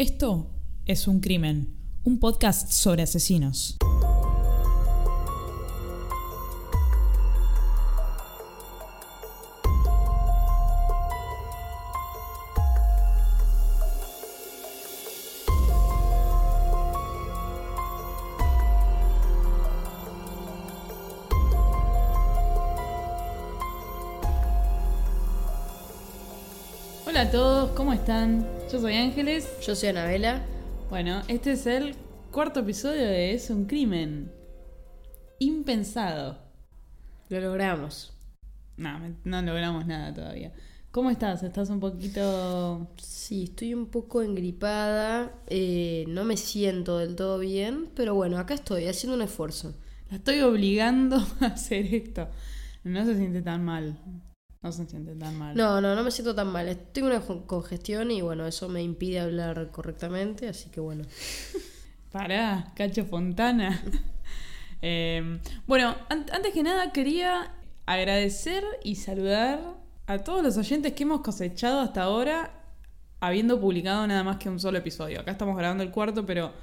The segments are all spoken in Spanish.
Esto es Un Crimen, un podcast sobre asesinos. Hola a todos, ¿cómo están? Yo soy Ángeles. Yo soy Anabela. Bueno, este es el cuarto episodio de Es un crimen. Impensado. Lo logramos. No, no logramos nada todavía. ¿Cómo estás? ¿Estás un poquito... Sí, estoy un poco engripada. eh, no me siento del todo bien. Pero bueno, acá estoy, haciendo un esfuerzo. La estoy obligando a hacer esto. No se siente tan mal. No se siente tan mal. No, no, no me siento tan mal. Tengo una con- congestión y bueno, eso me impide hablar correctamente. Así que bueno. Pará, Cacho Fontana. Eh, bueno, an- antes que nada quería agradecer y saludar a todos los oyentes que hemos cosechado hasta ahora, habiendo publicado nada más que un solo episodio. Acá estamos grabando el cuarto, pero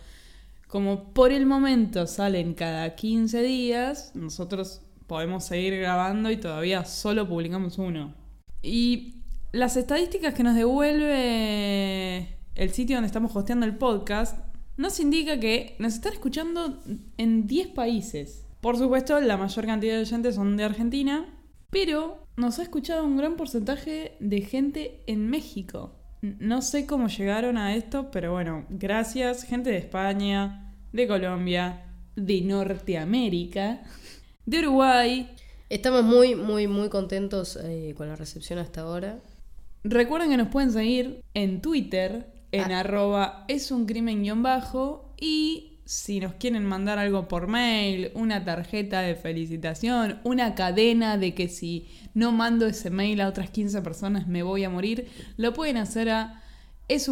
como por el momento salen cada 15 días, nosotros podemos seguir grabando y todavía solo publicamos uno. Y las estadísticas que nos devuelve el sitio donde estamos hosteando el podcast nos indica que nos están escuchando en 10 países. Por supuesto, la mayor cantidad de oyentes son de Argentina, pero nos ha escuchado un gran porcentaje de gente en México. No sé cómo llegaron a esto, pero bueno, gracias, gente de España, de Colombia, de Norteamérica, de Uruguay, Estamos muy, muy, muy contentos eh, con la recepción hasta ahora. Recuerden que nos pueden seguir en Twitter, en Ah. arroba es un crimen guion bajo y si nos quieren mandar algo por mail, una tarjeta de felicitación, una cadena de que si no mando ese mail a otras 15 personas me voy a morir, lo pueden hacer a es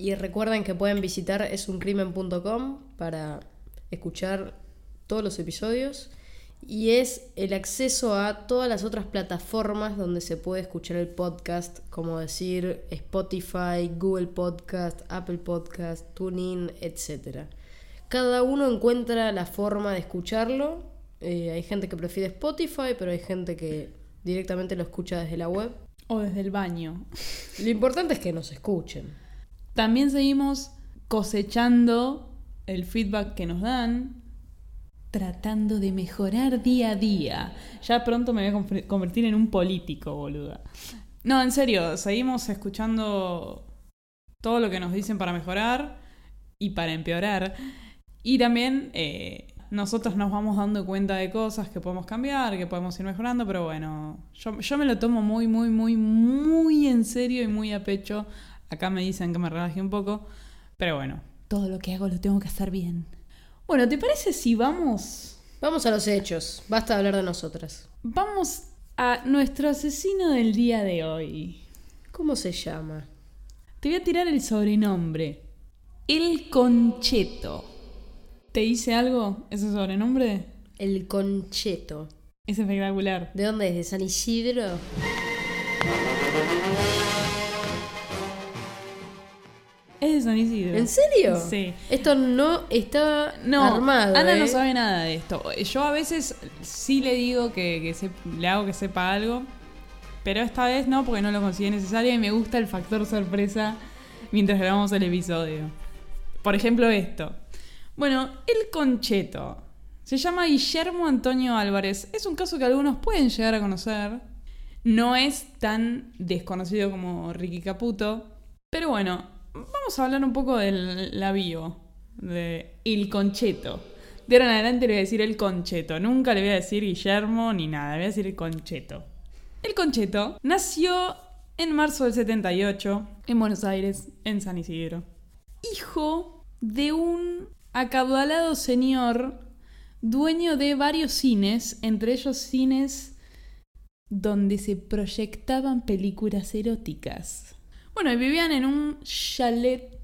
Y recuerden que pueden visitar esuncrimen.com para escuchar todos los episodios. Y es el acceso a todas las otras plataformas donde se puede escuchar el podcast, como decir Spotify, Google Podcast, Apple Podcast, TuneIn, etc. Cada uno encuentra la forma de escucharlo. Eh, hay gente que prefiere Spotify, pero hay gente que directamente lo escucha desde la web. O desde el baño. Lo importante es que nos escuchen. También seguimos cosechando el feedback que nos dan, tratando de mejorar día a día. Ya pronto me voy a conver- convertir en un político, boluda. No, en serio, seguimos escuchando todo lo que nos dicen para mejorar y para empeorar. Y también eh, nosotros nos vamos dando cuenta de cosas que podemos cambiar, que podemos ir mejorando, pero bueno, yo, yo me lo tomo muy, muy, muy, muy en serio y muy a pecho. Acá me dicen que me relaje un poco, pero bueno, todo lo que hago lo tengo que hacer bien. Bueno, ¿te parece si vamos Vamos a los hechos. Basta de hablar de nosotras. Vamos a nuestro asesino del día de hoy. ¿Cómo se llama? Te voy a tirar el sobrenombre. El Concheto. ¿Te dice algo ese sobrenombre? El Concheto. Es espectacular. ¿De dónde es? ¿De San Isidro? Es de San Isidro. ¿En serio? Sí. Esto no está No, armado. Ana no ¿eh? sabe nada de esto. Yo a veces sí le digo que, que se- le hago que sepa algo, pero esta vez no, porque no lo consideré necesario y me gusta el factor sorpresa mientras grabamos el episodio. Por ejemplo, esto. Bueno, el concheto. Se llama Guillermo Antonio Álvarez. Es un caso que algunos pueden llegar a conocer. No es tan desconocido como Ricky Caputo. Pero bueno, vamos a hablar un poco del la de El Concheto. De ahora en adelante le voy a decir el Concheto. Nunca le voy a decir Guillermo ni nada. Le voy a decir el Concheto. El Concheto nació en marzo del 78 en Buenos Aires, en San Isidro. Hijo de un acaudalado señor dueño de varios cines, entre ellos cines donde se proyectaban películas eróticas. Bueno, y vivían en un chalet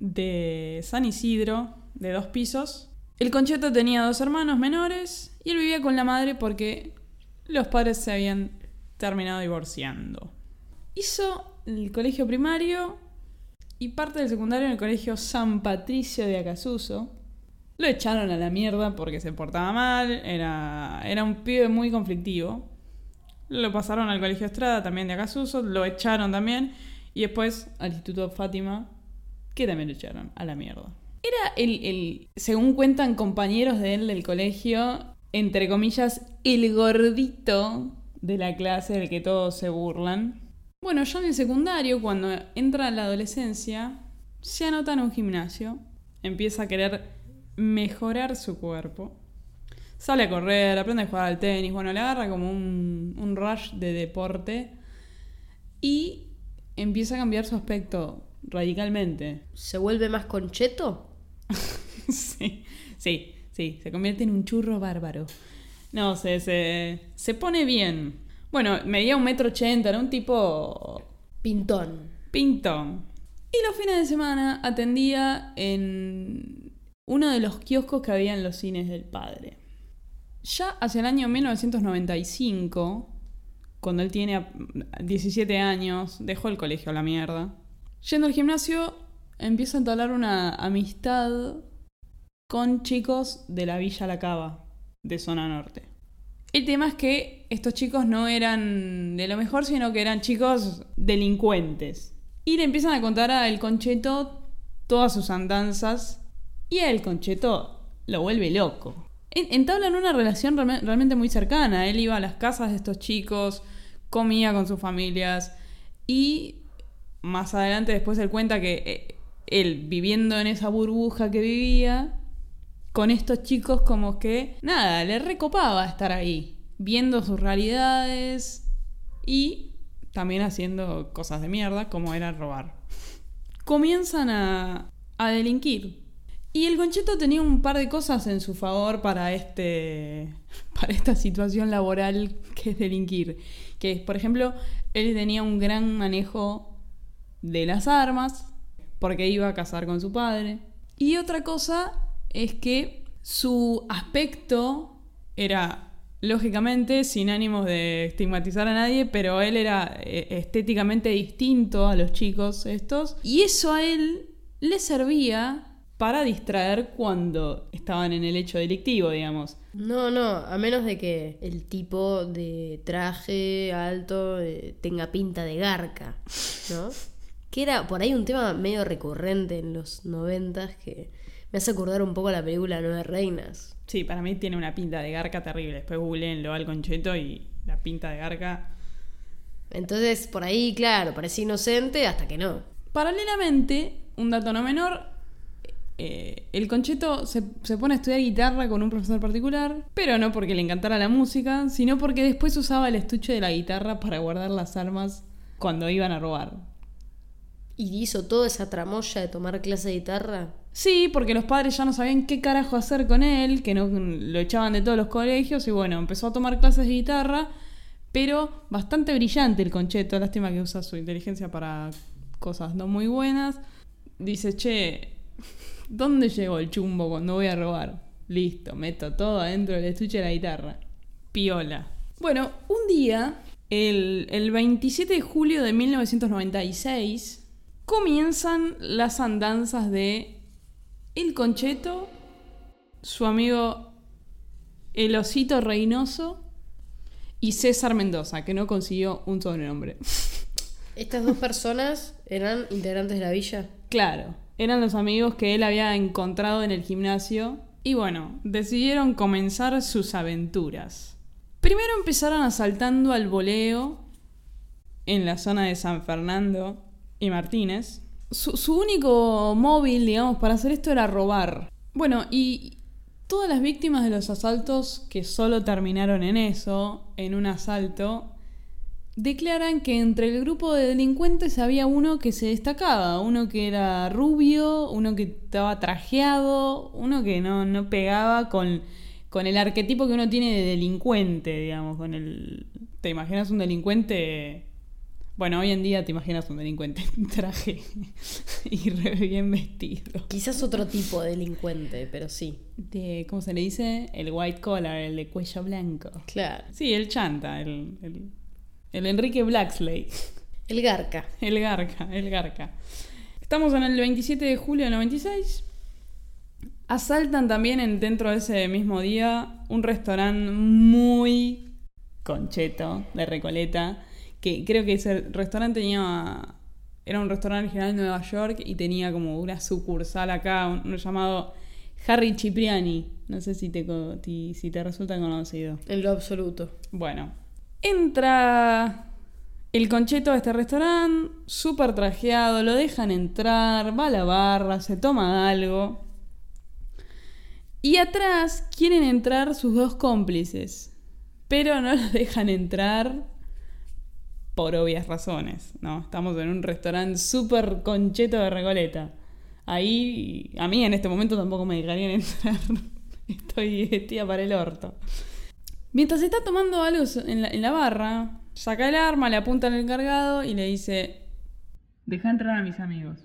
de San Isidro, de dos pisos. El Concheto tenía dos hermanos menores y él vivía con la madre porque los padres se habían terminado divorciando. hizo el colegio primario y parte del secundario en el colegio San Patricio de Acasuso. Lo echaron a la mierda porque se portaba mal, era, era un pibe muy conflictivo. Lo pasaron al colegio Estrada también de Acasuso, lo echaron también. Y después al Instituto Fátima, que también lo echaron a la mierda. Era el, el, según cuentan compañeros de él del colegio, entre comillas, el gordito de la clase del que todos se burlan. Bueno, ya en el secundario, cuando entra la adolescencia, se anota en un gimnasio, empieza a querer mejorar su cuerpo. Sale a correr, aprende a jugar al tenis, bueno, le agarra como un, un rush de deporte y empieza a cambiar su aspecto radicalmente. ¿Se vuelve más concheto? sí, sí, sí, se convierte en un churro bárbaro. No, se, se, se pone bien. Bueno, medía un metro ochenta, era un tipo... Pintón. Pintón. Y los fines de semana atendía en uno de los kioscos que había en los cines del padre. Ya hacia el año 1995, cuando él tiene 17 años, dejó el colegio a la mierda. Yendo al gimnasio, empieza a entablar una amistad con chicos de la Villa La Cava, de zona norte. El tema es que estos chicos no eran de lo mejor, sino que eran chicos delincuentes. Y le empiezan a contar a El Concheto todas sus andanzas y a El Concheto lo vuelve loco. Entablan una relación realmente muy cercana. Él iba a las casas de estos chicos, comía con sus familias y más adelante después él cuenta que eh, él viviendo en esa burbuja que vivía, con estos chicos como que, nada, le recopaba estar ahí, viendo sus realidades y también haciendo cosas de mierda como era robar. Comienzan a, a delinquir. Y el Concheto tenía un par de cosas en su favor para este para esta situación laboral que es delinquir, que por ejemplo, él tenía un gran manejo de las armas porque iba a casar con su padre. Y otra cosa es que su aspecto era lógicamente sin ánimos de estigmatizar a nadie, pero él era eh, estéticamente distinto a los chicos estos y eso a él le servía para distraer cuando estaban en el hecho delictivo, digamos. No, no, a menos de que el tipo de traje alto eh, tenga pinta de garca, ¿no? que era por ahí un tema medio recurrente en los noventas que me hace acordar un poco la película Nueve Reinas. Sí, para mí tiene una pinta de garca terrible. Después googleenlo al concheto y la pinta de garca. Entonces, por ahí, claro, parece inocente hasta que no. Paralelamente, un dato no menor, eh, el concheto se, se, pone a estudiar guitarra con un profesor particular, pero no porque le encantara la música, sino porque después usaba el estuche de la guitarra para guardar las armas cuando iban a robar. ¿Y hizo toda esa tramoya de tomar clase de guitarra? Sí, porque los padres ya no sabían qué carajo hacer con él, que no lo echaban de todos los colegios, y bueno, empezó a tomar clases de guitarra, pero bastante brillante el concheto, lástima que usa su inteligencia para cosas no muy buenas. Dice, che, ¿dónde llegó el chumbo cuando voy a robar? Listo, meto todo adentro del estuche de la guitarra. Piola. Bueno, un día, el, el 27 de julio de 1996, comienzan las andanzas de El Concheto, su amigo El Osito Reynoso y César Mendoza, que no consiguió un sobrenombre. ¿Estas dos personas eran integrantes de la villa? Claro, eran los amigos que él había encontrado en el gimnasio y bueno, decidieron comenzar sus aventuras. Primero empezaron asaltando al voleo en la zona de San Fernando, y Martínez. Su, único móvil, digamos, para hacer esto era robar. Bueno, y todas las víctimas de los asaltos que solo terminaron en eso, en un asalto, declaran que entre el grupo de delincuentes había uno que se destacaba, uno que era rubio, uno que estaba trajeado, uno que no, no pegaba con, con el arquetipo que uno tiene de delincuente, digamos, con el... ¿Te imaginas un delincuente bueno, hoy en día te imaginas un delincuente en traje y re bien vestido. Quizás otro tipo de delincuente, pero sí. De, ¿Cómo se le dice? El white collar, el de cuello blanco. Claro. Sí, el chanta, el, el, el Enrique Blacksley. El Garca. El Garca, el Garca. Estamos en el 27 de julio del 96. Asaltan también en, dentro de ese mismo día un restaurante muy concheto de Recoleta, que creo que ese restaurante tenía era un restaurante original en Nueva York y tenía como una sucursal acá, uno llamado Harry Cipriani. No sé si te, si te resulta conocido. En lo absoluto. Bueno, entra el concheto a este restaurante, súper trajeado, lo dejan entrar, va a la barra, se toma algo. Y atrás quieren entrar sus dos cómplices, pero no los dejan entrar por obvias razones, ¿no? Estamos en un restaurante súper concheto de Recoleta. Ahí, a mí en este momento tampoco me dejarían entrar. Estoy vestida para el orto. Mientras está tomando algo en la, en la barra, saca el arma, le apunta al encargado y le dice: Deja entrar a mis amigos,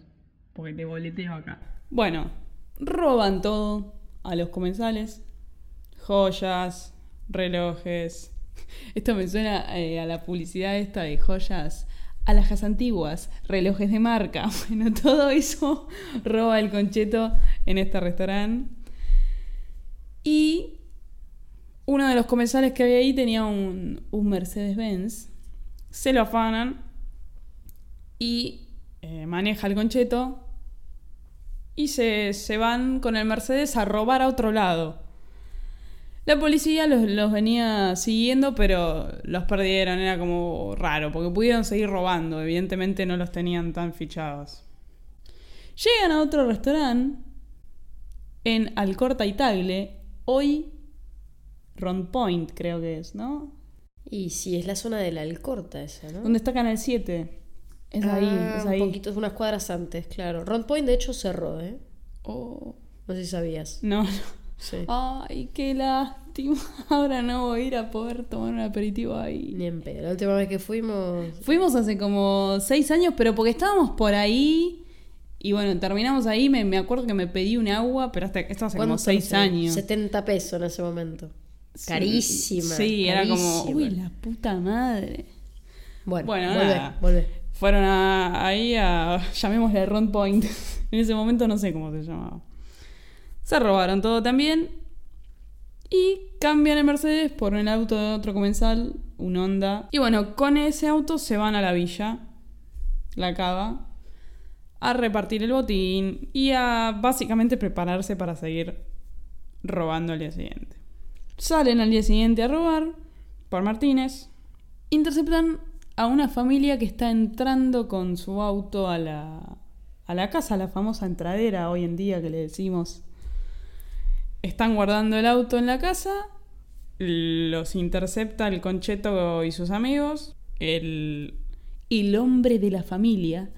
porque te boleteo acá. Bueno, roban todo a los comensales: joyas, relojes. Esto me suena eh, a la publicidad esta de joyas. Alhajas antiguas, relojes de marca. Bueno, todo eso roba el concheto en este restaurante. Y uno de los comensales que había ahí tenía un, Mercedes-Benz. Se lo afanan y eh, maneja el concheto. Y se, se van con el Mercedes a robar a otro lado. La policía los, los venía siguiendo, pero los perdieron. Era como raro, porque pudieron seguir robando. Evidentemente no los tenían tan fichados. Llegan a otro restaurante en Alcorta y Tagle. Hoy Ron Point, creo que es, ¿no? Y sí, es la zona de la Alcorta esa, ¿no? Donde está Canal 7. Es ahí, Ah, es ahí. Un poquito, unas cuadras antes, claro. Ron Point, de hecho, cerró, ¿eh? Oh, No sé si sabías. no, no. Sí. Ay, qué lástima. Ahora no voy a ir a poder tomar un aperitivo ahí. Ni en pedo. La última vez que fuimos. Fuimos hace como seis años, pero porque estábamos por ahí. Y bueno, terminamos ahí. Me, me acuerdo que me pedí un agua, pero hasta esto hace como seis años. 70 pesos en ese momento. Sí, Carísima. Sí, era como, uy, la puta madre. Bueno, Bueno, volvé, nada. volvé. Fueron a- ahí a, llamémosle Ron Point. en ese momento no sé cómo se llamaba. Se robaron todo también. Y cambian el Mercedes por el auto de otro comensal, un Honda. Y bueno, con ese auto se van a la villa, la cava, a repartir el botín y a básicamente prepararse para seguir robando al día siguiente. Salen al día siguiente a robar por Martínez. Interceptan a una familia que está entrando con su auto a la, a la casa, la famosa entradera hoy en día que le decimos. Están guardando el auto en la casa, los intercepta el concheto y sus amigos, el, el hombre de la familia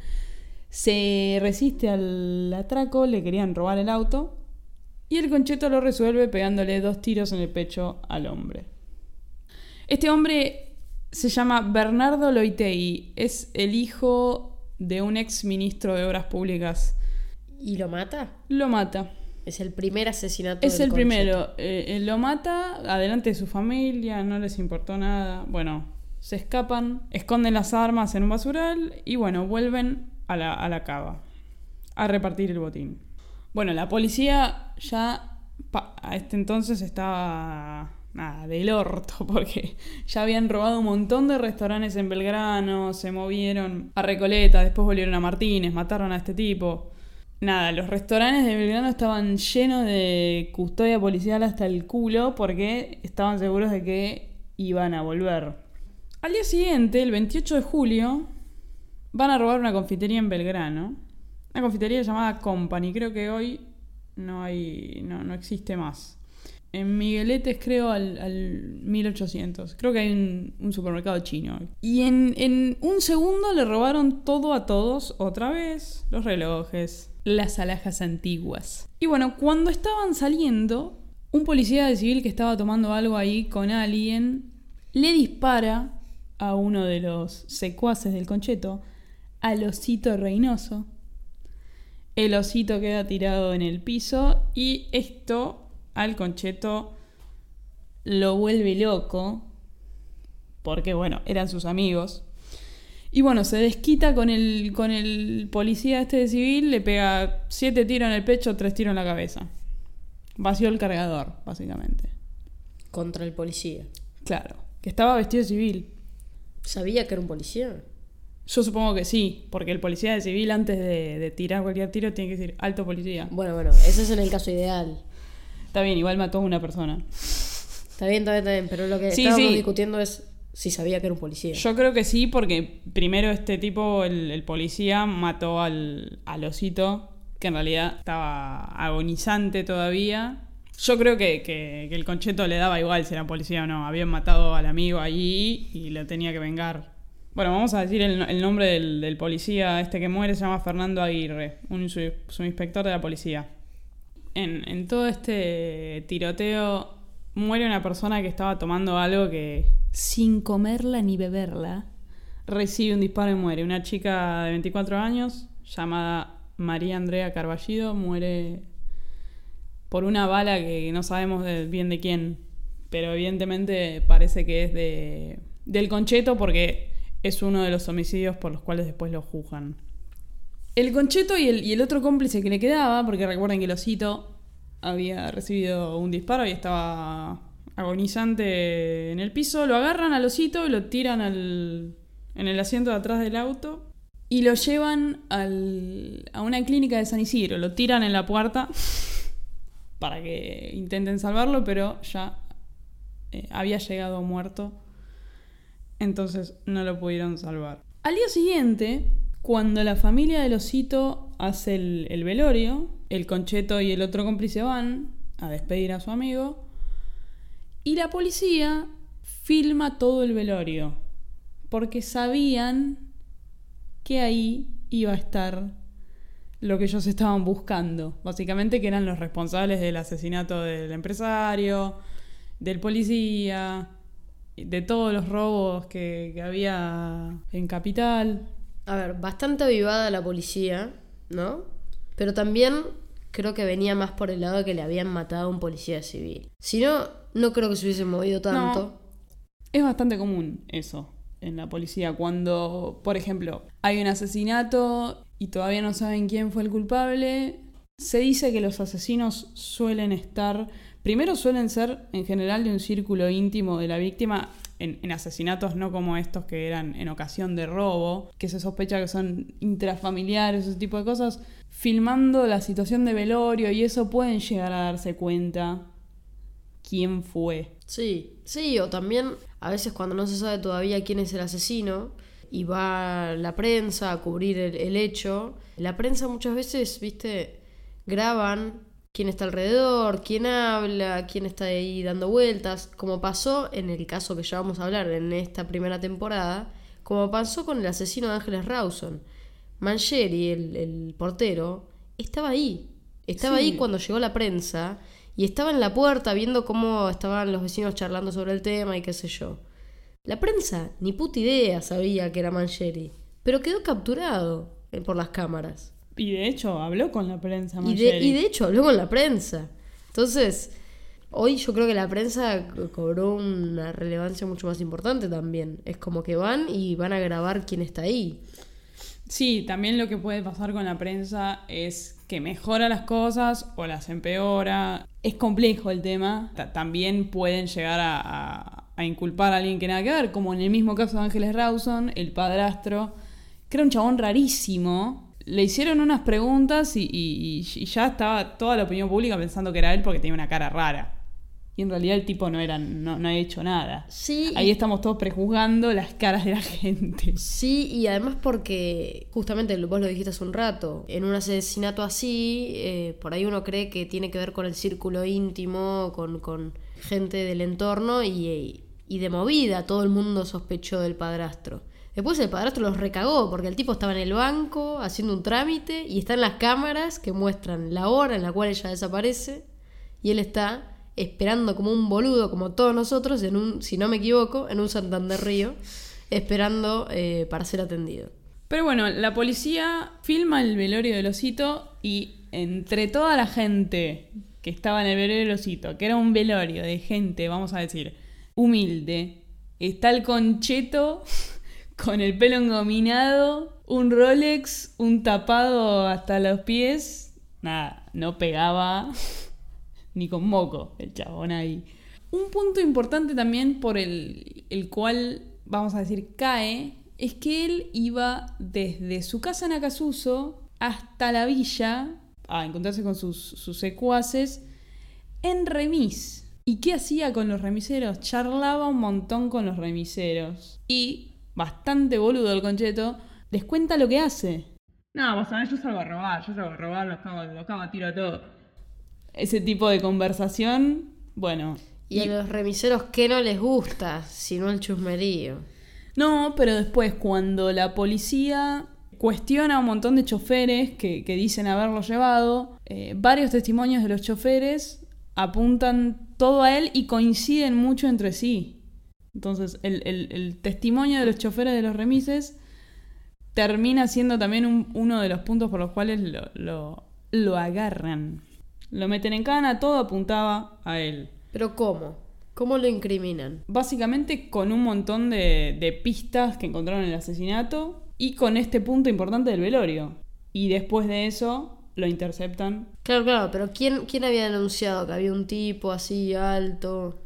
se resiste al atraco, le querían robar el auto y el concheto lo resuelve pegándole dos tiros en el pecho al hombre. Este hombre se llama Bernardo Loitei, es el hijo de un ex ministro de Obras Públicas. ¿Y lo mata? Lo mata. Es el primer asesinato Es del el primero. Eh, eh, lo mata adelante de su familia, no les importó nada. Bueno, se escapan, esconden las armas en un basural y bueno, vuelven a la, a la cava a repartir el botín. Bueno, la policía ya a este entonces estaba nada, del orto, porque ya habían robado un montón de restaurantes en Belgrano, se movieron a Recoleta, después volvieron a Martínez, mataron a este tipo. Nada, los restaurantes de Belgrano estaban llenos de custodia policial hasta el culo porque estaban seguros de que iban a volver. Al día siguiente, el 28 de julio, van a robar una confitería en Belgrano. Una confitería llamada Company. Creo que hoy no hay. no, no existe más. En Migueletes, creo, al, al 1800. Creo que hay un, supermercado chino. Y en, en un segundo le robaron todo a todos, otra vez. Los relojes, las alhajas antiguas. Y bueno, cuando estaban saliendo, un policía de civil que estaba tomando algo ahí con alguien le dispara a uno de los secuaces del concheto, al osito Reynoso. El osito queda tirado en el piso y esto al concheto lo vuelve loco, porque bueno, eran sus amigos. Y bueno, se desquita con el, con el policía este de civil, le pega siete tiros en el pecho, tres tiros en la cabeza. Vació el cargador, básicamente. Contra el policía. Claro, que estaba vestido civil. ¿Sabía que era un policía? Yo supongo que sí, porque el policía de civil antes de, de tirar cualquier tiro tiene que decir alto policía. Bueno, bueno, ese es en el caso ideal. Está bien, igual mató a una persona. Está bien, está bien, está bien, pero lo que Sí, estábamos sí. discutiendo es si sabía que era un policía. Yo creo que sí, porque primero este tipo, el, el policía, mató al, al osito, que en realidad estaba agonizante todavía. Yo creo que, que- que el concheto le daba igual si era policía o no. Habían matado al amigo allí y lo tenía que vengar. Bueno, vamos a decir el, nombre del, policía este que muere, se llama Fernando Aguirre, un su- subinspector de la policía. En, todo este tiroteo muere una persona que estaba tomando algo que sin comerla ni beberla recibe un disparo y muere. Una chica de 24 años llamada María Andrea Carballido muere por una bala que no sabemos bien de quién, pero evidentemente parece que es de del concheto porque es uno de los homicidios por los cuales después lo juzgan. El concheto y el, otro cómplice que le quedaba, porque recuerden que el osito había recibido un disparo y estaba agonizante en el piso, lo agarran al osito y lo tiran al, en el asiento de atrás del auto y lo llevan a una clínica de San Isidro, lo tiran en la puerta para que intenten salvarlo, pero ya eh, había llegado muerto, entonces no lo pudieron salvar. Al día siguiente, cuando la familia del osito hace el, el velorio, el concheto y el otro cómplice van a despedir a su amigo, y la policía filma todo el velorio, porque sabían que ahí iba a estar lo que ellos estaban buscando. Básicamente que eran los responsables del asesinato del empresario, del policía, de todos los robos que, que había en Capital. A ver, bastante avivada la policía, ¿no? Pero también creo que venía más por el lado de que le habían matado a un policía civil. Si no, no creo que se hubiesen movido tanto. Es bastante común eso en la policía. Cuando, por ejemplo, hay un asesinato y todavía no saben quién fue el culpable, se dice que los asesinos suelen estar, primero suelen ser en general de un círculo íntimo de la víctima, en, asesinatos no como estos que eran en ocasión de robo, que se sospecha que son intrafamiliares, ese tipo de cosas, filmando la situación de velorio y eso pueden llegar a darse cuenta quién fue. Sí, sí, o también a veces cuando no se sabe todavía quién es el asesino y va la prensa a cubrir el hecho, la prensa muchas veces, viste, graban quién está alrededor, quién habla, quién está ahí dando vueltas, como pasó en el caso que ya vamos a hablar en esta primera temporada, como pasó con el asesino de Ángeles Rawson. Mancheri, el, el portero, estaba ahí. Estaba Sí. ahí cuando llegó la prensa y estaba en la puerta viendo cómo estaban los vecinos charlando sobre el tema y qué sé yo. La prensa ni puta idea sabía que era Mancheri, pero quedó capturado eh, por las cámaras. Y de hecho habló con la prensa. Y de, y de hecho habló con la prensa. Entonces, hoy yo creo que la prensa co- cobró una relevancia mucho más importante también. Es como que van y van a grabar quién está ahí. Sí, también lo que puede pasar con la prensa es que mejora las cosas o las empeora. Es complejo el tema. Ta- también pueden llegar a, a- a inculpar a alguien que nada que ver, como en el mismo caso de Ángeles Rawson, el padrastro, que era un chabón rarísimo. Le hicieron unas preguntas y, y- y ya estaba toda la opinión pública pensando que era él porque tenía una cara rara. Y en realidad el tipo no, era, no, no había hecho nada. Sí, Ahí estamos todos prejuzgando las caras de la gente. Sí, y además porque, justamente vos lo dijiste hace un rato, en un asesinato así, eh, por ahí uno cree que tiene que ver con el círculo íntimo, con, con gente del entorno y, y de movida todo el mundo sospechó del padrastro. Después el padrastro los recagó porque el tipo estaba en el banco haciendo un trámite y están las cámaras que muestran la hora en la cual ella desaparece y él está esperando como un boludo, como todos nosotros, en un, si no me equivoco, en un Santander Río, esperando eh, para ser atendido. Pero bueno, la policía filma el velorio del osito y entre toda la gente que estaba en el velorio del osito, que era un velorio de gente, vamos a decir, humilde, está el concheto con el pelo engominado, un Rolex, un tapado hasta los pies. Nada, no pegaba ni con moco el chabón ahí. Un punto importante también por el, el cual, vamos a decir, cae, es que él iba desde su casa en Acasuso hasta la villa a encontrarse con sus, sus secuaces en remis. ¿Y qué hacía con los remiseros? Charlaba un montón con los remiseros. Y, bastante boludo el concheto, les cuenta lo que hace. No, vos sabés, yo salgo a robar, yo salgo a robar, los cago, los cago a tiro a todo. Ese tipo de conversación, bueno. Y a los remiseros, ¿qué no les gusta? Sino el chusmerío. No, pero después cuando la policía cuestiona a un montón de choferes que, que dicen haberlo llevado, eh, varios testimonios de los choferes apuntan todo a él y coinciden mucho entre sí. Entonces, el, el- el testimonio de los choferes de los remises termina siendo también un- uno de los puntos por los cuales lo, lo- lo agarran. Lo meten en cana, todo apuntaba a él. ¿Pero cómo? ¿Cómo lo incriminan? Básicamente con un montón de, de pistas que encontraron en el asesinato y con este punto importante del velorio. Y después de eso lo interceptan. Claro, claro, pero ¿quién, quién había denunciado que había un tipo así alto?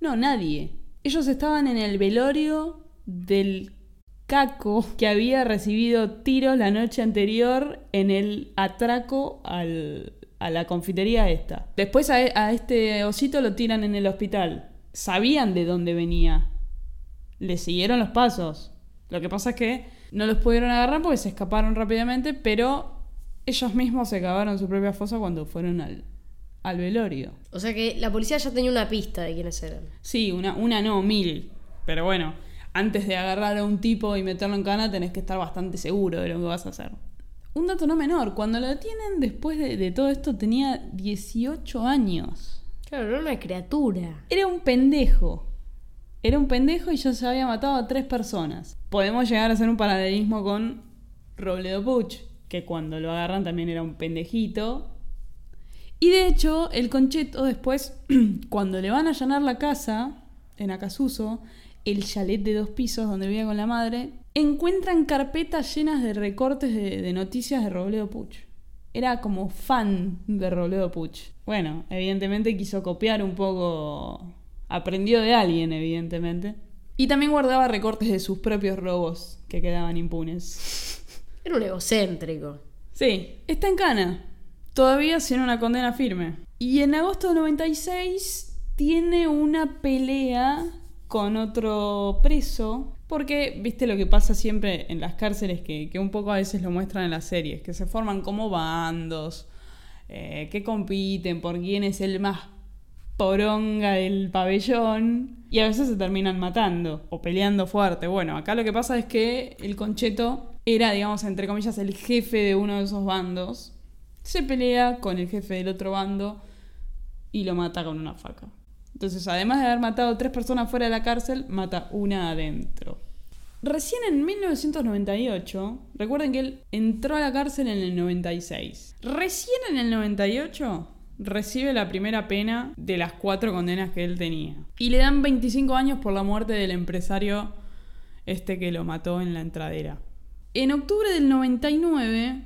No, nadie. Ellos estaban en el velorio del caco que había recibido tiros la noche anterior en el atraco a la confitería esta. Después a, a este osito lo tiran en el hospital. Sabían de dónde venía. Le siguieron los pasos. Lo que pasa es que no los pudieron agarrar porque se escaparon rápidamente, pero ellos mismos se cavaron su propia fosa cuando fueron al, al velorio. O sea que la policía ya tenía una pista de quiénes eran. Sí, una, una no, mil. Pero bueno, antes de agarrar a un tipo y meterlo en cana tenés que estar bastante seguro de lo que vas a hacer. Un dato no menor, cuando lo tienen después de, de todo esto tenía 18 años. Claro, era una criatura. Era un pendejo. Era un pendejo y ya se había matado a tres personas. Podemos llegar a hacer un paralelismo con Robledo Puch, que cuando lo agarran también era un pendejito. Y de hecho, el concheto después, cuando le van a allanar la casa en Acasuso, el chalet de dos pisos donde vivía con la madre, encuentran carpetas llenas de recortes de, de noticias de Robledo Puch. Era como fan de Robledo Puch. Bueno, evidentemente quiso copiar un poco. Aprendió de alguien, evidentemente. Y también guardaba recortes de sus propios robos que quedaban impunes. Era un egocéntrico. Sí, está en cana. Todavía sin una condena firme. Y en agosto del 96 tiene una pelea con otro preso. Porque, viste lo que pasa siempre en las cárceles, que, que un poco a veces lo muestran en las series, que se forman como bandos, eh, que compiten por quién es el más poronga del pabellón y a veces se terminan matando o peleando fuerte. Bueno, acá lo que pasa es que el concheto era, digamos, entre comillas, el jefe de uno de esos bandos. Se pelea con el jefe del otro bando y lo mata con una faca. Entonces, además de haber matado tres personas fuera de la cárcel, mata una adentro. Recién en 1998, recuerden que él entró a la cárcel en el 96. Recién en el 98 recibe la primera pena de las cuatro condenas que él tenía. Y le dan 25 años por la muerte del empresario este que lo mató en la entradera. En octubre del 99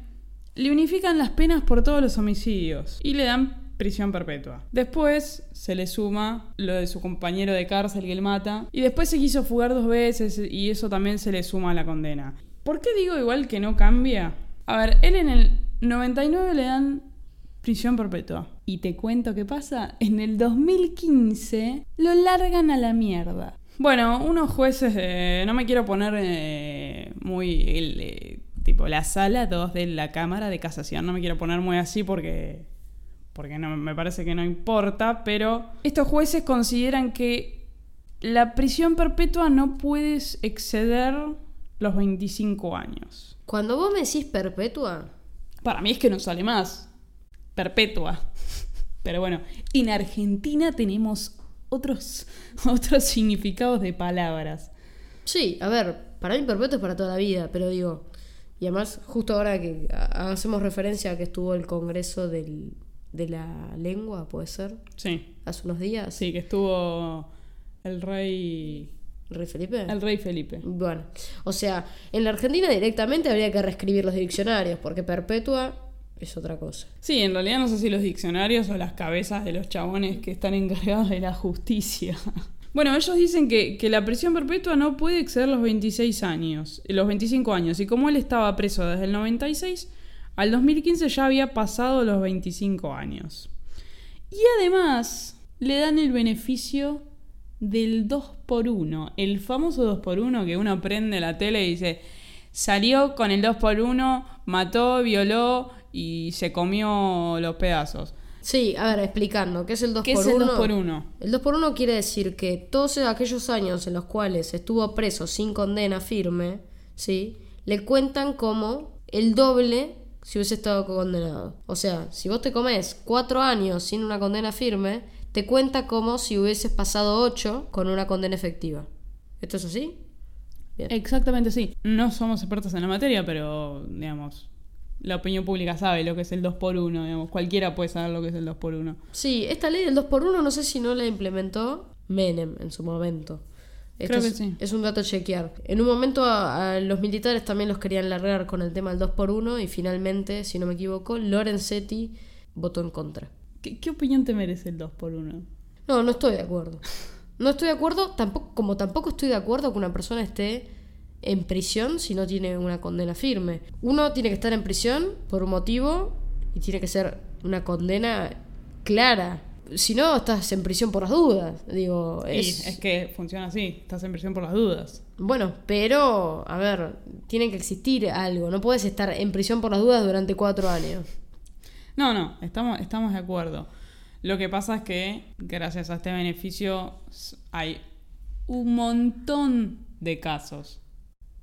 le unifican las penas por todos los homicidios y le dan prisión perpetua. Después se le suma lo de su compañero de cárcel que él mata y después se quiso fugar dos veces y eso también se le suma a la condena. ¿Por qué digo igual que no cambia? A ver, él en el 99 le dan prisión perpetua. Y te cuento qué pasa, en el 2015 lo largan a la mierda. Bueno, unos jueces, no me quiero poner eh, muy el, eh, tipo la sala 2 de la Cámara de Casación, no me quiero poner muy así porque porque no me parece que no importa, pero estos jueces consideran que la prisión perpetua no puedes exceder los 25 años. Cuando vos me decís perpetua, Para mí es que no sale más. Perpetua. Pero bueno, en Argentina tenemos otros, otros significados de palabras. sí, a ver, para mí perpetua es para toda la vida, pero digo, y además justo ahora que hacemos referencia a que estuvo el Congreso del- de la Lengua, puede ser, Sí, hace unos días. sí, que estuvo el rey ¿Rey Felipe? El rey Felipe. Bueno, o sea, en la Argentina directamente habría que reescribir los diccionarios, porque perpetua es otra cosa. Sí, en realidad no sé si los diccionarios o las cabezas de los chabones que están encargados de la justicia. Bueno, ellos dicen que, que la prisión perpetua no puede exceder los 26 años, los 25 años, y como él estaba preso desde el 96, al 2015 ya había pasado los 25 años. Y además le dan el beneficio del 2 por 1 el famoso 2 por 1 que uno prende la tele y dice, salió con el 2 por 1 mató, violó y se comió los pedazos. Sí, a ver, explicando, ¿qué es el 2 ¿Qué es el 1? 2 por 1 El 2 por 1 quiere decir que todos aquellos años en los cuales estuvo preso sin condena firme, ¿sí? Le cuentan como el doble si hubiese estado condenado. O sea, si vos te comes 4 años sin una condena firme, te cuenta como si hubieses pasado 8 con una condena efectiva. ¿Esto es así? Bien. Exactamente sí. No somos expertos en la materia, pero digamos, la opinión pública sabe lo que es el 2 por 1 digamos, cualquiera puede saber lo que es el 2 por 1 Sí, esta ley del 2 por 1 no sé si no la implementó Menem en su momento. Esto Creo que es, sí. es un dato a chequear. En un momento a, a los militares también los querían largar con el tema del 2 por 1 y finalmente, si no me equivoco, Lorenzetti votó en contra. ¿Qué, qué opinión te merece el 2 por 1 No, no estoy de acuerdo. No estoy de acuerdo, tampoco, como tampoco estoy de acuerdo que una persona esté en prisión si no tiene una condena firme. Uno tiene que estar en prisión por un motivo y tiene que ser una condena clara. Si no, estás en prisión por las dudas. Digo, Y es... es que funciona así, estás en prisión por las dudas. Bueno, pero, a ver, tiene que existir algo. No puedes estar en prisión por las dudas durante cuatro años. No, no, estamos, estamos de acuerdo. Lo que pasa es que gracias a este beneficio hay un montón de casos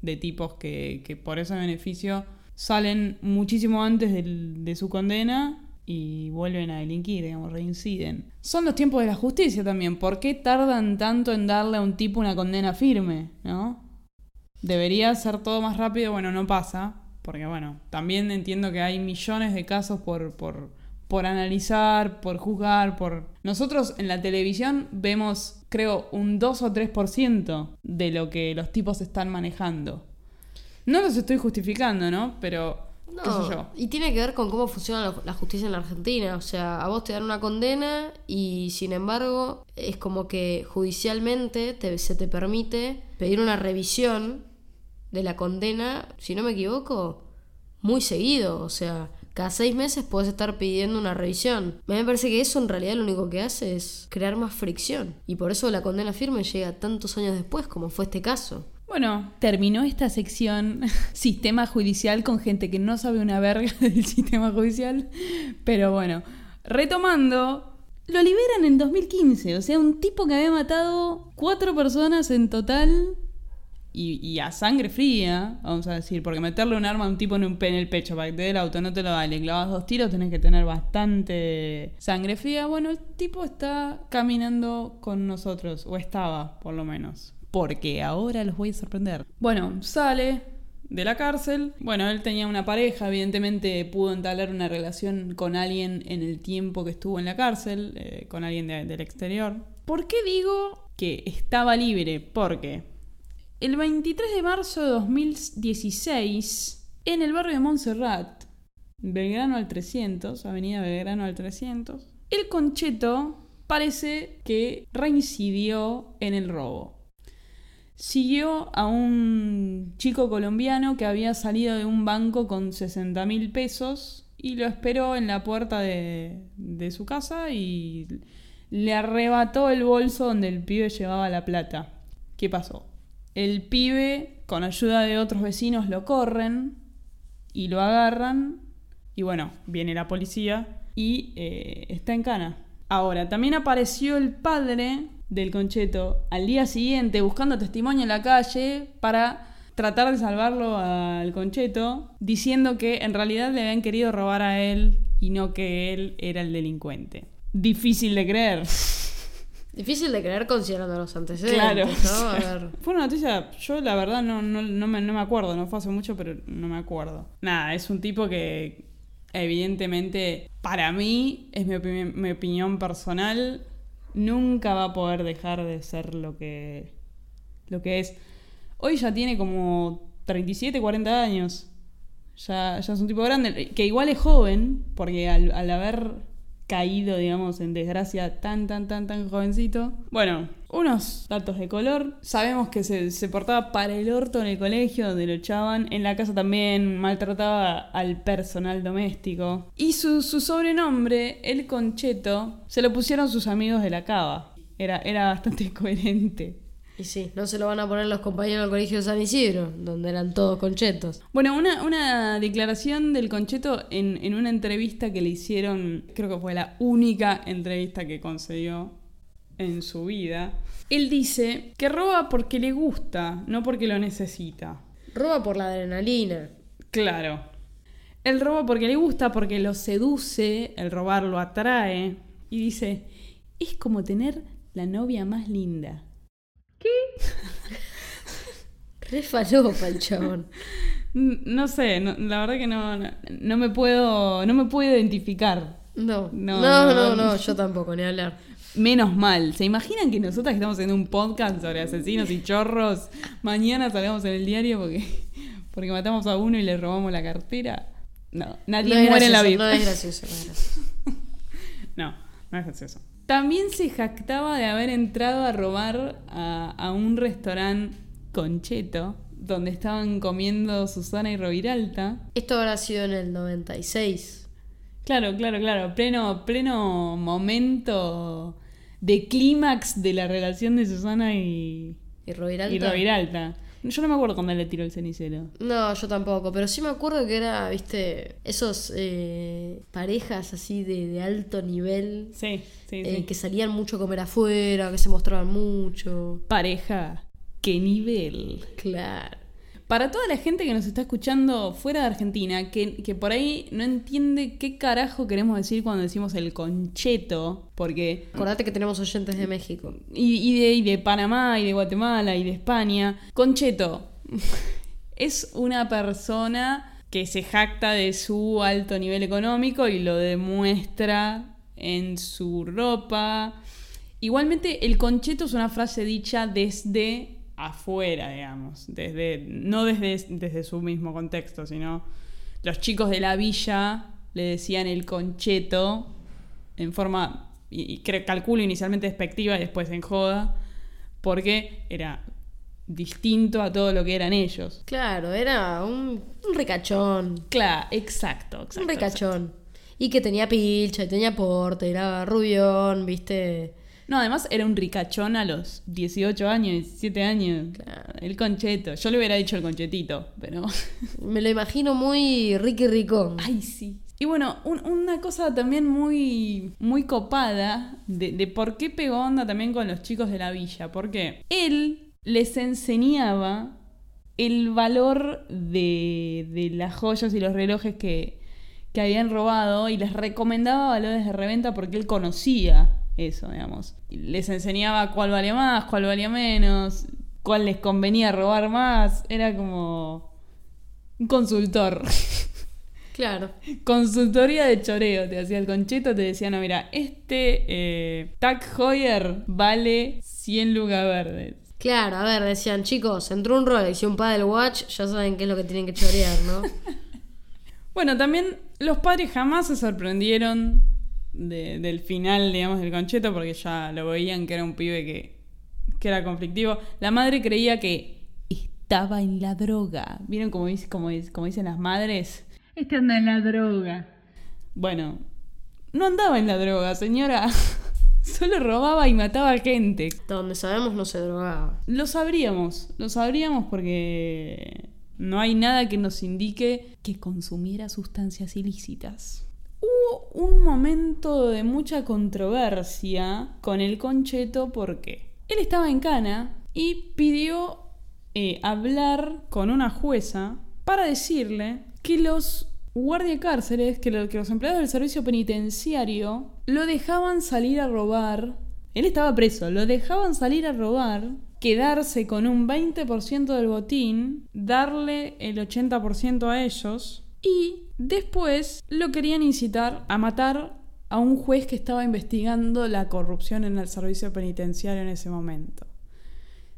de tipos que, que por ese beneficio salen muchísimo antes de su condena y vuelven a delinquir, digamos, reinciden. Son los tiempos de la justicia también. ¿Por qué tardan tanto en darle a un tipo una condena firme? ¿No? Debería ser todo más rápido, bueno, no pasa, porque bueno, también entiendo que hay millones de casos por, por, por analizar, por juzgar, por... Nosotros en la televisión vemos, creo, un 2 o 3% de lo que los tipos están manejando. No los estoy justificando, ¿no? Pero, qué sé yo. y tiene que ver con cómo funciona la, la justicia en la Argentina. O sea, a vos te dan una condena y sin embargo es como que judicialmente te- se te permite pedir una revisión de la condena, si no me equivoco, muy seguido. O sea, cada seis meses puedes estar pidiendo una revisión. A mí me parece que eso en realidad lo único que hace es crear más fricción. Y por eso la condena firme llega tantos años después, como fue este caso. Bueno, terminó esta sección sistema judicial con gente que no sabe una verga del sistema judicial. Pero bueno, retomando, lo liberan en 2015. O sea, un tipo que había matado cuatro personas en total y, a sangre fría, vamos a decir, porque meterle un arma a un tipo en, un, en el pecho para que te dé el auto no te lo da, le clavas dos tiros, tenés que tener bastante sangre fría. Bueno, el tipo está caminando con nosotros, o estaba, por lo menos. Porque ahora los voy a sorprender. Bueno, sale de la cárcel. Bueno, él tenía una pareja, evidentemente pudo entablar una relación con alguien en el tiempo que estuvo en la cárcel, eh, con alguien de- del exterior. ¿Por qué digo que estaba libre? Porque el 23 de marzo de 2016, en el barrio de Montserrat, Belgrano al 300, Avenida Belgrano al 300, el concheto parece que reincidió en el robo. Siguió a un chico colombiano que había salido de un banco con 60 mil pesos y lo esperó en la puerta de, de su casa y le arrebató el bolso donde el pibe llevaba la plata. ¿Qué pasó? El pibe, con ayuda de otros vecinos, lo corren y lo agarran. Y bueno, viene la policía y eh, está en cana. Ahora, también apareció el padre del concheto al día siguiente buscando testimonio en la calle para tratar de salvarlo al concheto, diciendo que en realidad le habían querido robar a él y no que él era el delincuente. Difícil de creer. Difícil de creer considerando los antecedentes, Claro. ¿no? A ver. Fue una noticia, yo la verdad no, no, no, me, no me acuerdo, no fue hace mucho, pero no me acuerdo. Nada, es un tipo que evidentemente para mí, es mi, opi- mi opinión personal, nunca va a poder dejar de ser lo que, lo que es. Hoy ya tiene como 37, 40 años. Ya, ya es un tipo grande, que igual es joven, porque al, al haber caído, digamos, en desgracia tan, tan, tan, tan jovencito. Bueno, unos datos de color. Sabemos que se, se portaba para el orto en el colegio, donde lo echaban. En la casa también maltrataba al personal doméstico. Y su, su sobrenombre, el Concheto, se lo pusieron sus amigos de la cava. Era, era bastante coherente. Y sí, no se lo van a poner los compañeros del colegio de San Isidro, donde eran todos conchetos. Bueno, una, una declaración del Concheto en, en una entrevista que le hicieron, creo que fue la única entrevista que concedió en su vida. Él dice que roba porque le gusta, no porque lo necesita. Roba por la adrenalina. Claro. Él roba porque le gusta, porque lo seduce, el robar lo atrae. Y dice, es como tener la novia más linda. Re falopa el chabón. No sé, no- la verdad que no, no, no me puedo, no me puedo identificar. No, No, no, no. yo tampoco, ni hablar. Menos mal. ¿Se imaginan que nosotras que estamos haciendo un podcast sobre asesinos y chorros, mañana salgamos en el diario porque, porque matamos a uno y le robamos la cartera? No, nadie muere en la vida. No es gracioso, no es gracioso. No, no es gracioso. También se jactaba de haber entrado a robar a, a un restaurante concheto donde estaban comiendo Susana y Roviralta. Esto habrá sido en el 96. Claro, claro, claro. Pleno, pleno momento de clímax de la relación de Susana y, ¿Y Roviralta? y Roviralta. Yo no me acuerdo cuando le tiró el cenicero. No, yo tampoco, pero sí me acuerdo que era, viste, esos eh, parejas así de, de alto nivel Sí, sí, eh, sí. que salían mucho a comer afuera, que se mostraban mucho. Pareja, qué nivel. Claro. Para toda la gente que nos está escuchando fuera de Argentina, que, que por ahí no entiende qué carajo queremos decir cuando decimos el concheto, porque... Acordate que tenemos oyentes de México. Y, y de, y de Panamá, y de Guatemala, y de España. Concheto es una persona que se jacta de su alto nivel económico y lo demuestra en su ropa. Igualmente, el concheto es una frase dicha desde afuera, digamos, desde, no desde, desde su mismo contexto, sino los chicos de la villa le decían el concheto en forma, y, calculo inicialmente despectiva y después en joda, porque era distinto a todo lo que eran ellos. Claro, era un, un ricachón. Claro, exacto, exacto. un ricachón. Y que tenía pilcha, y tenía porte, era rubión, viste. No, además era un ricachón a los 18 años, 17 años. Claro. El concheto. Yo le hubiera dicho el conchetito, pero. Me lo imagino muy ricky ricón. Ay, sí. Y bueno, un- una cosa también muy, muy copada de, de por qué pegó onda también con los chicos de la villa. Porque él les enseñaba el valor de, de las joyas y los relojes que, que habían robado y les recomendaba valores de reventa porque él conocía eso, digamos. Les enseñaba cuál valía más, cuál valía menos, cuál les convenía robar más. Era como un consultor. Claro. Consultoría de choreo, te hacía el concheto, te decía, no, mira, este eh, Tag Heuer vale 100 lucas verdes. Claro, a ver, decían, chicos, entró un Rolex y un Paddle Watch, ya saben qué es lo que tienen que chorear, ¿no? Bueno, también los padres jamás se sorprendieron de- del final, digamos, del concheto, porque ya lo veían que era un pibe que, que era conflictivo. La madre creía que estaba en la droga. ¿Vieron cómo, dice, como dicen las madres? Este anda en la droga. Bueno, no andaba en la droga, señora. Solo robaba y mataba gente. Hasta donde sabemos no se drogaba. Lo sabríamos, lo sabríamos porque no hay nada que nos indique que consumiera sustancias ilícitas. Hubo un momento de mucha controversia con el concheto porque él estaba en cana y pidió eh, hablar con una jueza para decirle que los guardiacárceles, que, lo- que los empleados del servicio penitenciario lo dejaban salir a robar. Él estaba preso, lo dejaban salir a robar, quedarse con un 20% del botín, darle el 80% a ellos y después lo querían incitar a matar a un juez que estaba investigando la corrupción en el servicio penitenciario en ese momento.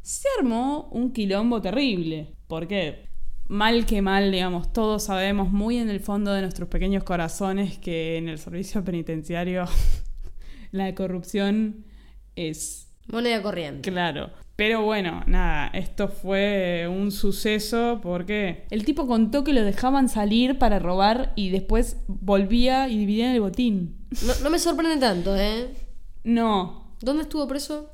se armó un quilombo terrible. ¿Por qué? Mal que mal, digamos, todos sabemos muy en el fondo de nuestros pequeños corazones que en el servicio penitenciario la corrupción es... Moneda corriente. Claro. Pero bueno, nada, esto fue un suceso porque el tipo contó que lo dejaban salir para robar y después volvía y dividían el botín. No, no me sorprende tanto, ¿eh? No, ¿Dónde estuvo preso?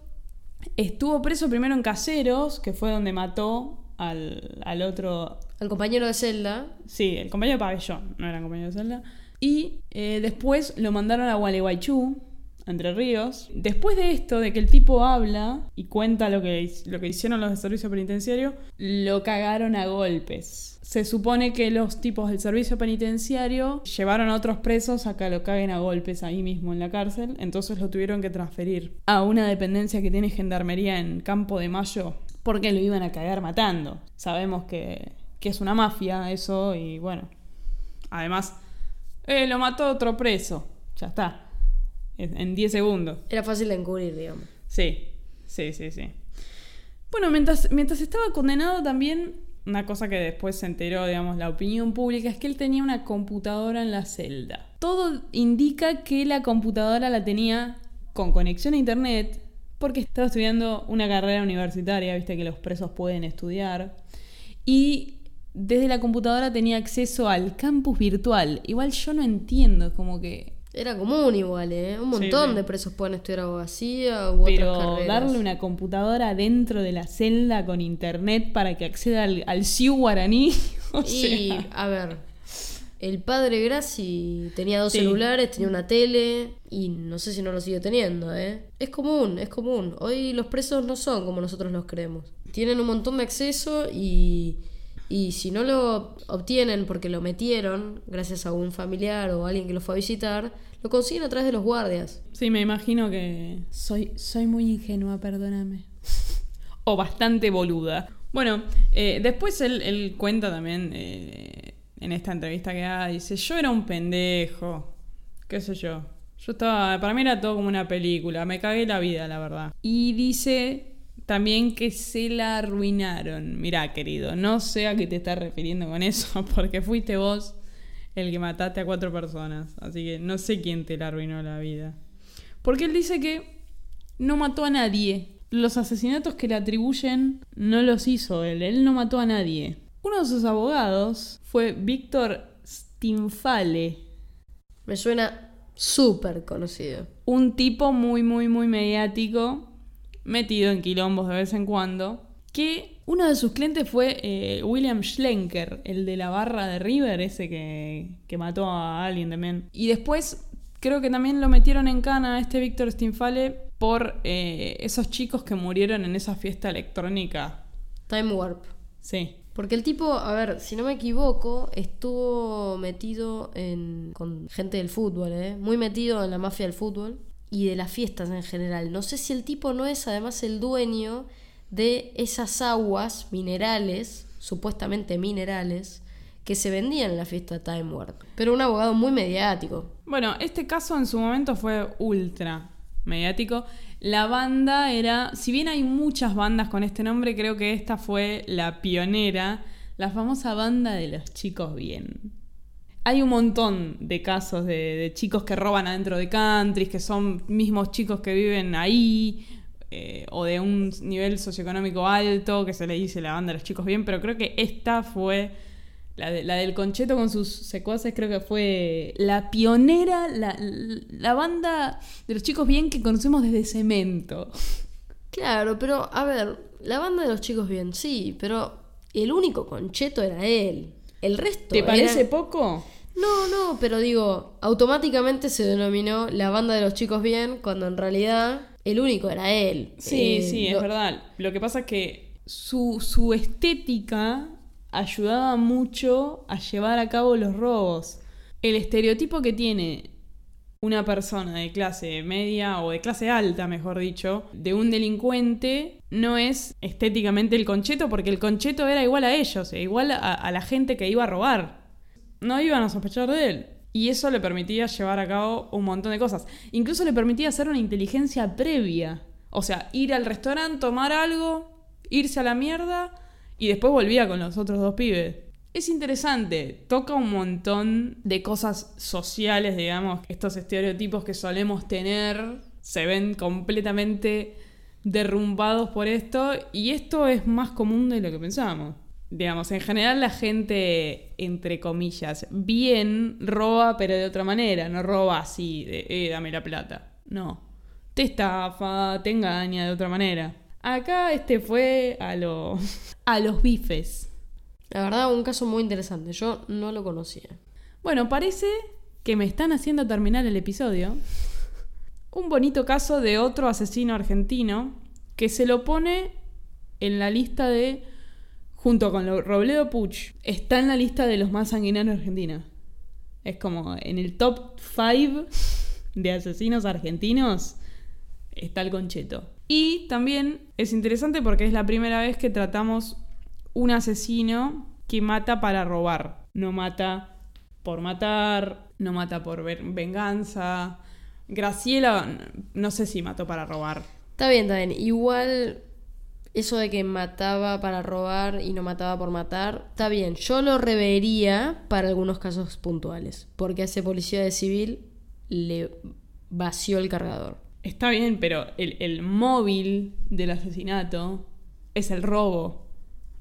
estuvo preso primero en Caseros, que fue donde mató al, al otro... Al compañero de celda. Sí, el compañero de pabellón, no era compañero de celda. Y eh, después lo mandaron a Gualeguaychú, Entre Ríos. Después de esto, de que el tipo habla y cuenta lo que, lo que hicieron los de servicio penitenciario, lo cagaron a golpes. Se supone que los tipos del servicio penitenciario llevaron a otros presos a que lo caguen a golpes ahí mismo en la cárcel, entonces lo tuvieron que transferir a una dependencia que tiene gendarmería en Campo de Mayo porque lo iban a cagar matando. Sabemos que, que es una mafia eso y bueno, además, eh, lo mató otro preso, ya está, en en 10 segundos. Era fácil de encubrir, digamos. Sí, sí, sí, sí. Bueno, mientras, mientras estaba condenado también, una cosa que después se enteró, digamos, la opinión pública, es que él tenía una computadora en la celda. Todo indica que la computadora la tenía con conexión a internet, porque estaba estudiando una carrera universitaria, viste que los presos pueden estudiar, y desde la computadora tenía acceso al campus virtual. Igual yo no entiendo, como que Era común igual, ¿eh? Un montón sí. de presos pueden estudiar abogacía u otras Pero carreras. darle una computadora dentro de la celda con internet para que acceda al, al CIU guaraní. O Y, sea, a ver, el padre Graci tenía dos Sí. celulares, tenía una tele y no sé si no lo sigue teniendo, ¿eh? Es común, es común. Hoy los presos no son como nosotros los creemos. Tienen un montón de acceso y, y si no lo obtienen porque lo metieron gracias a un familiar o alguien que lo fue a visitar, lo consiguen a través de los guardias. sí, me imagino que soy, soy muy ingenua, perdóname. o bastante boluda. Bueno, eh, después él, él cuenta también eh, en esta entrevista que da, dice, yo era un pendejo, qué sé yo. Yo estaba, para mí era todo como una película, me cagué la vida, la verdad. Y dice también que se la arruinaron. Mirá, querido, no sé a qué te estás refiriendo con eso, porque fuiste vos el que mataste a cuatro personas. Así que no sé quién te la arruinó la vida. Porque él dice que no mató a nadie. Los asesinatos que le atribuyen no los hizo él. Él no mató a nadie. Uno de sus abogados fue Víctor Stinfale. Me suena súper conocido. Un tipo muy, muy, muy mediático, metido en quilombos de vez en cuando, que uno de sus clientes fue eh, William Schlenker, el de la barra de River, ese que, que mató a alguien también. Y después creo que también lo metieron en cana a este Víctor Stinfale por eh, esos chicos que murieron en esa fiesta electrónica. Time Warp. Sí. Porque el tipo, a ver, si no me equivoco, estuvo metido en, con gente del fútbol, ¿eh? Muy metido en la mafia del fútbol y de las fiestas en general. No sé si el tipo no es además el dueño de esas aguas minerales, supuestamente minerales, que se vendían en la fiesta Time Warp. Pero un abogado muy mediático. Bueno, este caso en su momento fue ultra mediático. La banda era, si bien hay muchas bandas con este nombre, creo que esta fue la pionera, la famosa banda de los chicos bien. Hay un montón de casos de, de chicos que roban adentro de countries, que son mismos chicos que viven ahí, eh, o de un nivel socioeconómico alto, que se le dice la banda de los chicos bien, pero creo que esta fue la, de- la del Concheto con sus secuaces, creo que fue la pionera, la, la banda de los chicos bien que conocemos desde Cemento. Claro, pero a ver, la banda de los chicos bien, sí, pero el único concheto era él. El resto. ¿Te parece era- poco? No, no, pero digo, automáticamente se denominó la banda de los chicos bien cuando en realidad el único era él. Sí, Eh, sí, es verdad. Lo que pasa es que su, su estética ayudaba mucho a llevar a cabo los robos. El estereotipo que tiene una persona de clase media o de clase alta, mejor dicho, de un delincuente, no es estéticamente el concheto, porque el concheto era igual a ellos, e igual a, a la gente que iba a robar. No iban a sospechar de él. Y eso le permitía llevar a cabo un montón de cosas. Incluso le permitía hacer una inteligencia previa. O sea, ir al restaurante, tomar algo irse a la mierda y después volvía con los otros dos pibes. Es interesante, toca un montón de cosas sociales, digamos, estos estereotipos que solemos tener se ven completamente derrumbados por esto y esto es más común de lo que pensamos. Digamos, en general la gente, entre comillas, bien roba, pero de otra manera, no roba así, de, eh, dame la plata. No, te estafa, te engaña de otra manera. Acá este fue a, lo, a los bifes. La verdad, un caso muy interesante. Yo no lo conocía. Bueno, parece que me están haciendo terminar el episodio. Un bonito caso de otro asesino argentino que se lo pone en la lista de, junto con Robledo Puch, está en la lista de los más sanguinarios de Argentina. Es como en el top 5 de asesinos argentinos está el concheto. Y también es interesante porque es la primera vez que tratamos un asesino que mata para robar. No mata por matar, no mata por venganza. Graciela, no sé si mató para robar. Está bien, está bien. Igual eso de que mataba para robar y no mataba por matar, está bien. Yo lo revería para algunos casos puntuales. Porque a ese policía de civil le vació el cargador. Está bien, pero el, el móvil del asesinato es el robo.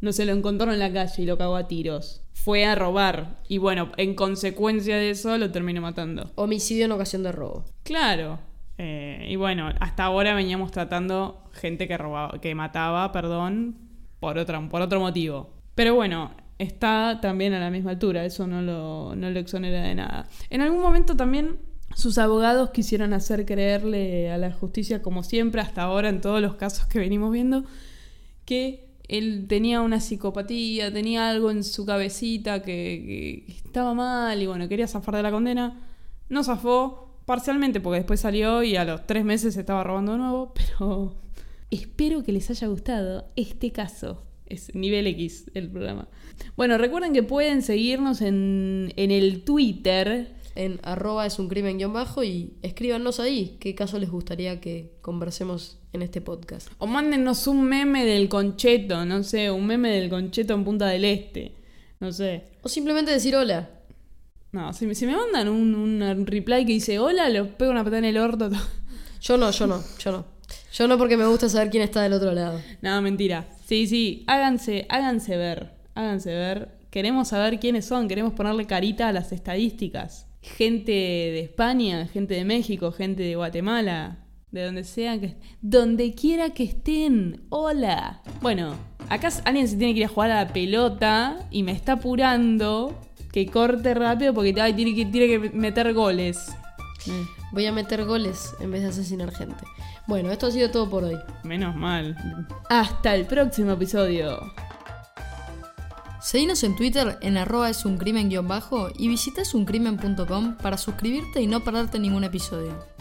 No se lo encontró en la calle y lo cagó a tiros. Fue a robar. Y bueno, en consecuencia de eso lo terminó matando. Homicidio en ocasión de robo. Claro. Eh, y bueno, hasta ahora veníamos tratando gente que robaba, que mataba, perdón, por, otra, por otro motivo. Pero bueno, está también a la misma altura, eso no lo, no lo exonera de nada. En algún momento también sus abogados quisieron hacer creerle a la justicia, como siempre, hasta ahora en todos los casos que venimos viendo, que él tenía una psicopatía, tenía algo en su cabecita que, estaba mal y bueno, quería zafar de la condena. No zafó, parcialmente porque después salió y a los tres meses estaba robando de nuevo, pero espero que les haya gustado este caso. Es nivel X el programa. Bueno, recuerden que pueden seguirnos en, en el Twitter en arroba es un crimen guion bajo y escríbanos ahí qué caso les gustaría que conversemos en este podcast. O mándenos un meme del concheto, no sé, un meme del concheto en Punta del Este, no sé. O simplemente decir hola. No, si, me mandan un, un, reply que dice hola, los pego una patada en el orto. Yo no, yo no, yo no. Yo no porque me gusta saber quién está del otro lado. No, mentira. Sí, sí, háganse, háganse ver, háganse ver. Queremos saber quiénes son, queremos ponerle carita a las estadísticas gente de España, gente de México, gente de Guatemala, de donde sea que donde quiera que estén. Hola. Bueno, acá alguien se tiene que ir a jugar a la pelota y me está apurando que corte rápido porque tiene, que, tiene que meter goles. Voy a meter goles en vez de asesinar gente. Bueno, esto ha sido todo por hoy. Menos mal. Hasta el próximo episodio. Seguinos en Twitter en arroba es un crimen bajo y visita esuncrimen.com para suscribirte y no perderte ningún episodio.